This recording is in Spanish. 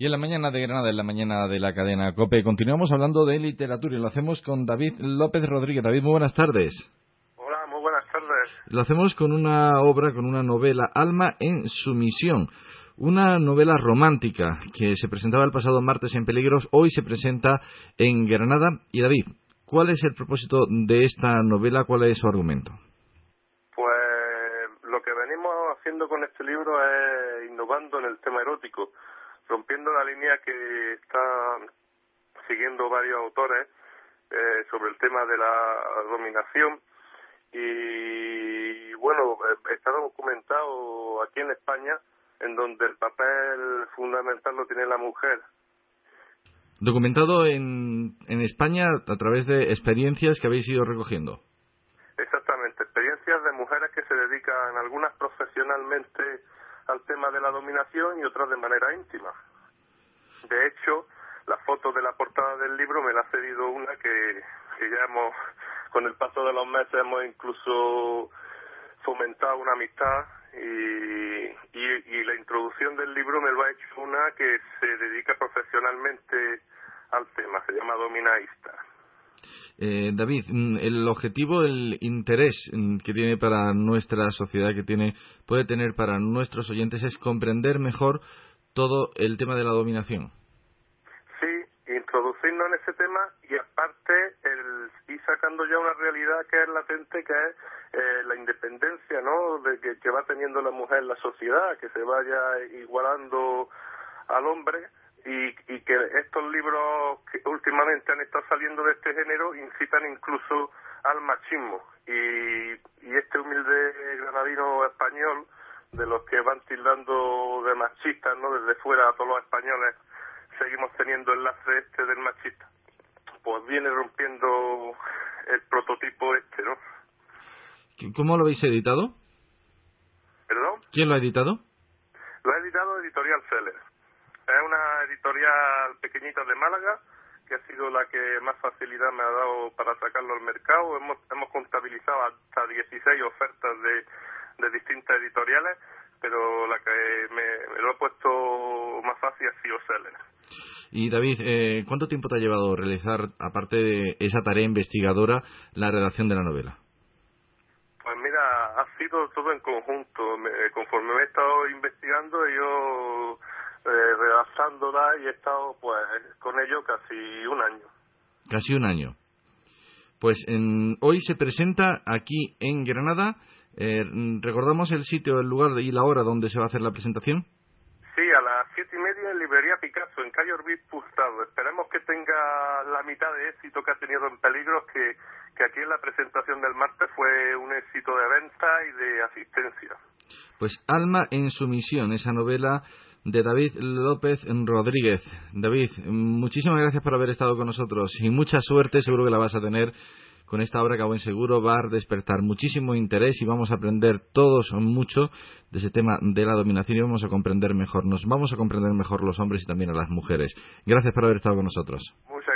Y en la mañana de Granada, en la mañana de la cadena COPE, continuamos hablando de literatura y lo hacemos con David López Rodríguez. David, muy buenas tardes. Hola, muy buenas tardes. Lo hacemos con una obra, con una novela, Alma en sumisión. Una novela romántica que se presentaba el pasado martes en Peligros, hoy se presenta en Granada. Y David, ¿cuál es el propósito de esta novela? ¿Cuál es su argumento? Pues lo que venimos haciendo con este libro es innovando en el tema erótico rompiendo la línea que están siguiendo varios autores eh, sobre el tema de la dominación. Y bueno eh, está documentado aquí en España en donde el papel fundamental lo tiene la mujer. Documentado en, en España a través de experiencias que habéis ido recogiendo. Exactamente experiencias de mujeres que se dedican algunas profesionalmente al tema de la dominación y otras de manera íntima. De hecho, la foto de la portada del libro me la ha cedido una que, que ya hemos, con el paso de los meses, hemos incluso fomentado una amistad y, y, la introducción del libro me lo ha hecho una que se dedica profesionalmente al tema, se llama Dominaísta. Eh, David, mm, el objetivo, el interés mm, que tiene para nuestra sociedad, que tiene, puede tener para nuestros oyentes, es comprender mejor todo el tema de la dominación. Sí, introducirnos en ese tema y aparte el ir sacando ya una realidad que es latente, que es eh, la independencia, ¿no? De que, que va teniendo la mujer en la sociedad, que se vaya igualando al hombre y, y que estos libros que últimamente han estado saliendo de este género incitan incluso al machismo y, y este humilde granadino español de los que van tildando de machistas, ¿no? Desde fuera a todos los españoles seguimos teniendo el enlace este del machista. Pues viene rompiendo el prototipo este, ¿no? ¿Cómo lo habéis editado? ¿Perdón? ¿Quién lo ha editado? Lo ha editado Editorial Seller. Es una editorial pequeñita de Málaga que ha sido la que más facilidad me ha dado para sacarlo al mercado. Hemos, hemos contabilizado hasta 16 ofertas de, de distintas editoriales, pero la que me, lo ha puesto más fácil ha sido Seller. Y David, eh, ¿cuánto tiempo te ha llevado realizar, aparte de esa tarea investigadora, la redacción de la novela? Pues mira, ha sido todo en conjunto. conforme me he estado investigando, yo eh, redactándola y he estado pues con ello casi un año. Casi un año. Pues en, hoy se presenta aquí en Granada. Eh, ¿Recordamos el sitio, el lugar y la hora donde se va a hacer la presentación? Sí, a las siete y media en Librería Picasso, en calle Orbit Pustado. Esperemos que tenga la mitad de éxito que ha tenido en Peligros, que, que aquí en la presentación del martes fue un éxito de venta y de asistencia. Pues Alma en sumisión, esa novela de David López Rodríguez. David, muchísimas gracias por haber estado con nosotros y mucha suerte, seguro que la vas a tener con esta obra que a buen seguro va a despertar muchísimo interés y vamos a aprender todos mucho de ese tema de la dominación y vamos a comprender mejor, nos vamos a comprender mejor los hombres y también a las mujeres. Gracias por haber estado con nosotros. Muchas